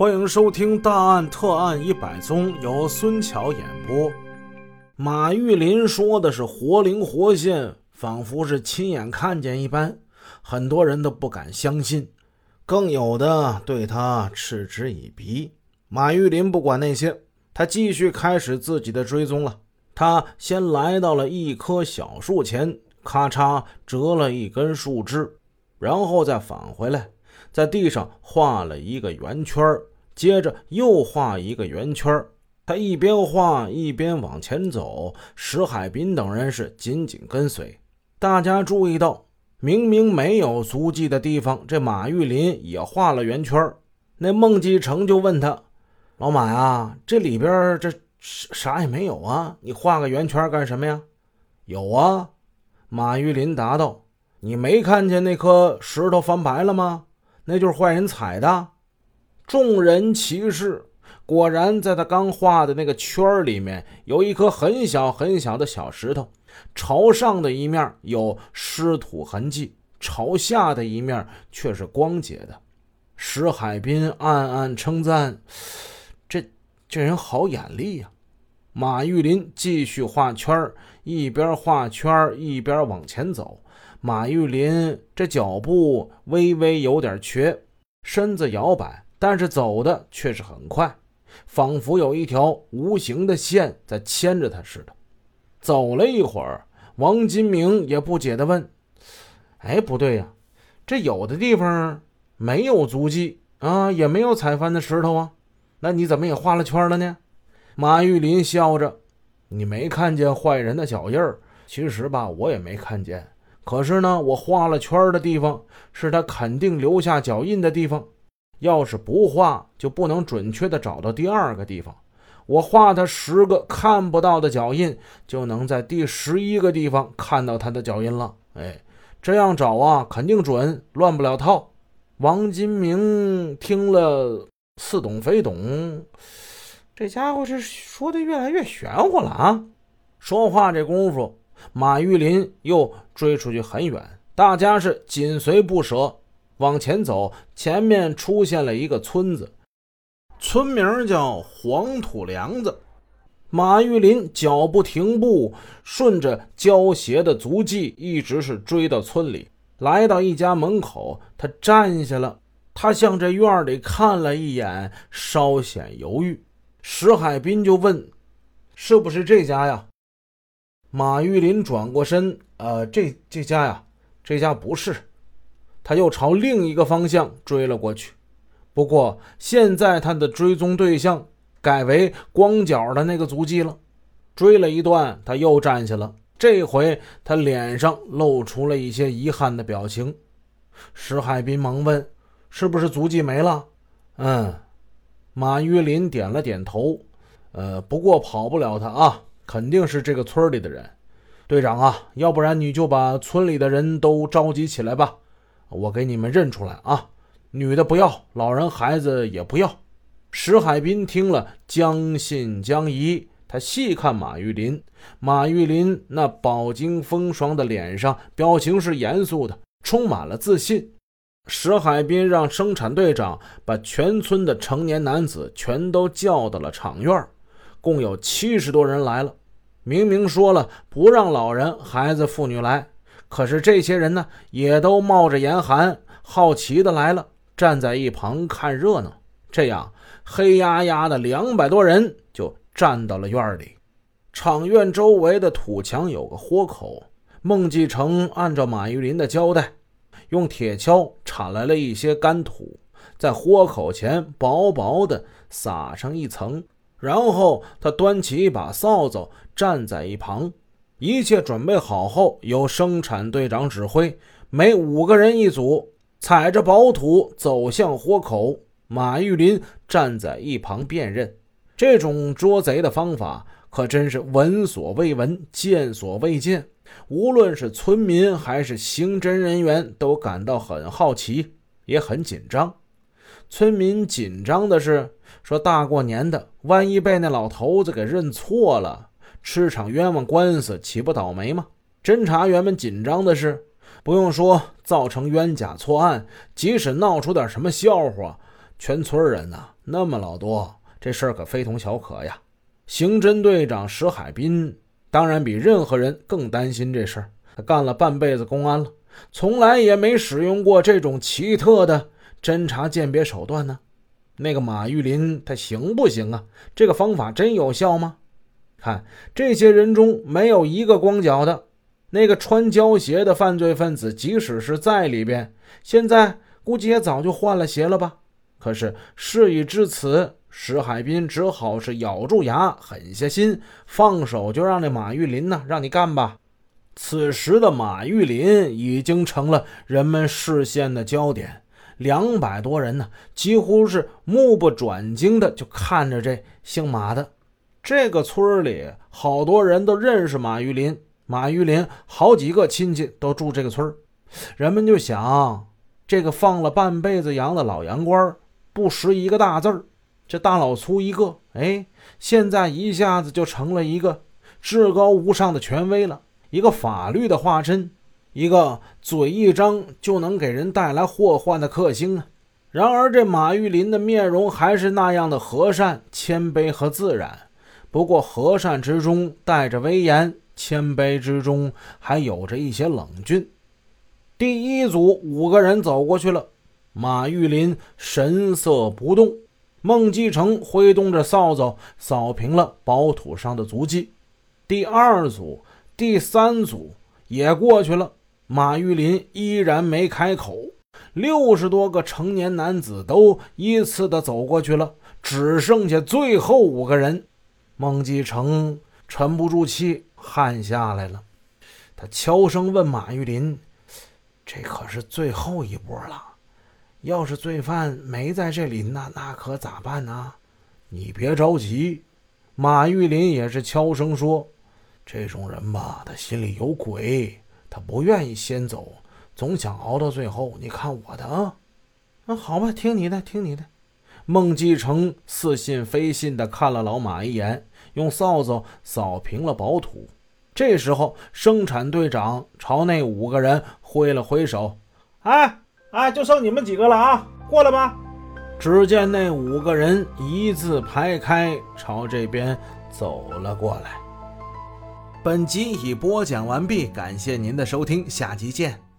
欢迎收听《大案特案一百宗》，由孙桥演播。马玉林说的是活灵活现，仿佛是亲眼看见一般，很多人都不敢相信，更有的对他嗤之以鼻。马玉林不管那些，他继续开始自己的追踪了。他先来到了一棵小树前，咔嚓折了一根树枝，然后再返回来，在地上画了一个圆圈接着又画一个圆圈他一边画一边往前走，石海滨等人是紧紧跟随。大家注意到，明明没有足迹的地方，这马玉林也画了圆圈那孟继成就问他：“老马呀，这里边这啥也没有啊？你画个圆圈干什么呀？”“有啊。”马玉林答道，“你没看见那颗石头翻白了吗？那就是坏人踩的。”众人齐视，果然在他刚画的那个圈里面有一颗很小很小的小石头，朝上的一面有湿土痕迹，朝下的一面却是光洁的。石海滨暗暗称赞：“这这人好眼力呀！”马玉林继续画圈一边画圈一边往前走。马玉林这脚步微微有点瘸，身子摇摆。但是走的却是很快，仿佛有一条无形的线在牵着他似的。走了一会儿，王金明也不解地问：“哎，不对呀，这有的地方没有足迹啊，也没有踩翻的石头啊，那你怎么也画了圈了呢？”马玉林笑着：“你没看见坏人的脚印儿？其实吧，我也没看见。可是呢，我画了圈的地方是他肯定留下脚印的地方。”要是不画，就不能准确的找到第二个地方。我画他十个看不到的脚印，就能在第十一个地方看到他的脚印了。哎，这样找啊，肯定准，乱不了套。王金明听了似懂非懂，这家伙是说的越来越玄乎了啊！说话这功夫，马玉林又追出去很远，大家是紧随不舍。往前走，前面出现了一个村子，村名叫黄土梁子。马玉林脚不停步，顺着胶鞋的足迹，一直是追到村里。来到一家门口，他站下了。他向这院里看了一眼，稍显犹豫。石海滨就问：“是不是这家呀？”马玉林转过身：“呃，这这家呀，这家不是。”他又朝另一个方向追了过去，不过现在他的追踪对象改为光脚的那个足迹了。追了一段，他又站下了，这回他脸上露出了一些遗憾的表情。石海滨忙问：“是不是足迹没了？”“嗯。”马玉林点了点头。“呃，不过跑不了他啊，肯定是这个村里的人。队长啊，要不然你就把村里的人都召集起来吧。”我给你们认出来啊，女的不要，老人孩子也不要。石海滨听了，将信将疑。他细看马玉林，马玉林那饱经风霜的脸上，表情是严肃的，充满了自信。石海滨让生产队长把全村的成年男子全都叫到了厂院，共有七十多人来了。明明说了不让老人、孩子、妇女来。可是这些人呢，也都冒着严寒，好奇的来了，站在一旁看热闹。这样，黑压压的两百多人就站到了院里。厂院周围的土墙有个豁口，孟继成按照马玉林的交代，用铁锹铲来了一些干土，在豁口前薄薄的撒上一层，然后他端起一把扫帚，站在一旁。一切准备好后，由生产队长指挥，每五个人一组，踩着薄土走向豁口。马玉林站在一旁辨认。这种捉贼的方法可真是闻所未闻、见所未见。无论是村民还是刑侦人员，都感到很好奇，也很紧张。村民紧张的是说：“大过年的，万一被那老头子给认错了。”吃场冤枉官司，岂不倒霉吗？侦查员们紧张的是，不用说造成冤假错案，即使闹出点什么笑话，全村人呐，那么老多，这事儿可非同小可呀。刑侦队长石海滨当然比任何人更担心这事儿。他干了半辈子公安了，从来也没使用过这种奇特的侦查鉴别手段呢。那个马玉林他行不行啊？这个方法真有效吗？看这些人中没有一个光脚的。那个穿胶鞋的犯罪分子，即使是在里边，现在估计也早就换了鞋了吧？可是事已至此，石海滨只好是咬住牙，狠下心，放手就让那马玉林呢，让你干吧。此时的马玉林已经成了人们视线的焦点，两百多人呢，几乎是目不转睛的就看着这姓马的。这个村里好多人都认识马玉林。马玉林好几个亲戚都住这个村人们就想，这个放了半辈子羊的老洋官不识一个大字儿，这大老粗一个，哎，现在一下子就成了一个至高无上的权威了，一个法律的化身，一个嘴一张就能给人带来祸患的克星啊！然而，这马玉林的面容还是那样的和善、谦卑和自然，不过和善之中带着威严。谦卑之中还有着一些冷峻。第一组五个人走过去了，马玉林神色不动，孟继成挥动着扫帚扫平了薄土上的足迹。第二组、第三组也过去了，马玉林依然没开口。六十多个成年男子都依次的走过去了，只剩下最后五个人。孟继成沉不住气。汗下来了，他悄声问马玉林：“这可是最后一波了，要是罪犯没在这里，那那可咋办呢？”你别着急，马玉林也是悄声说：“这种人吧，他心里有鬼，他不愿意先走，总想熬到最后。你看我的啊，那好吧，听你的，听你的。”孟继成似信非信地看了老马一眼。用扫帚扫平了薄土。这时候，生产队长朝那五个人挥了挥手：“哎哎，就剩你们几个了啊，过来吧！”只见那五个人一字排开，朝这边走了过来。本集已播讲完毕，感谢您的收听，下集见。